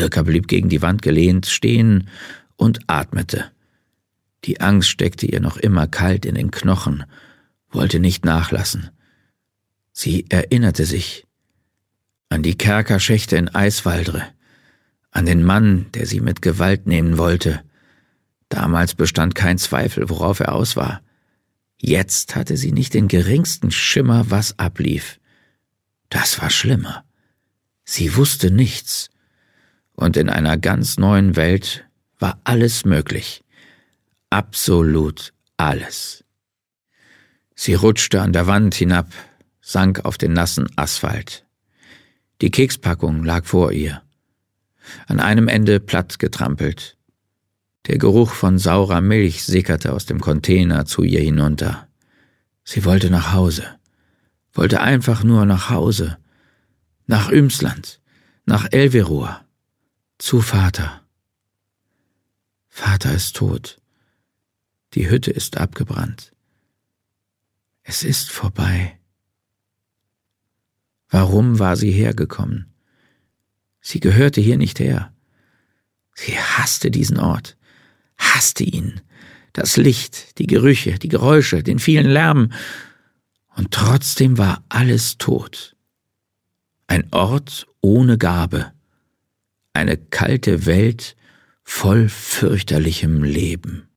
Dirka blieb gegen die Wand gelehnt stehen und atmete. Die Angst steckte ihr noch immer kalt in den Knochen, wollte nicht nachlassen. Sie erinnerte sich an die Kerkerschächte in Eiswaldre, an den Mann, der sie mit Gewalt nehmen wollte. Damals bestand kein Zweifel, worauf er aus war. Jetzt hatte sie nicht den geringsten Schimmer, was ablief. Das war schlimmer. Sie wusste nichts. Und in einer ganz neuen Welt war alles möglich. Absolut alles. Sie rutschte an der Wand hinab, sank auf den nassen Asphalt. Die Kekspackung lag vor ihr. An einem Ende platt getrampelt. Der Geruch von saurer Milch sickerte aus dem Container zu ihr hinunter. Sie wollte nach Hause, wollte einfach nur nach Hause, nach Ümsland, nach Elverur, zu Vater. Vater ist tot. Die Hütte ist abgebrannt. Es ist vorbei. Warum war sie hergekommen? Sie gehörte hier nicht her. Sie hasste diesen Ort, hasste ihn, das Licht, die Gerüche, die Geräusche, den vielen Lärm, und trotzdem war alles tot. Ein Ort ohne Gabe, eine kalte Welt voll fürchterlichem Leben.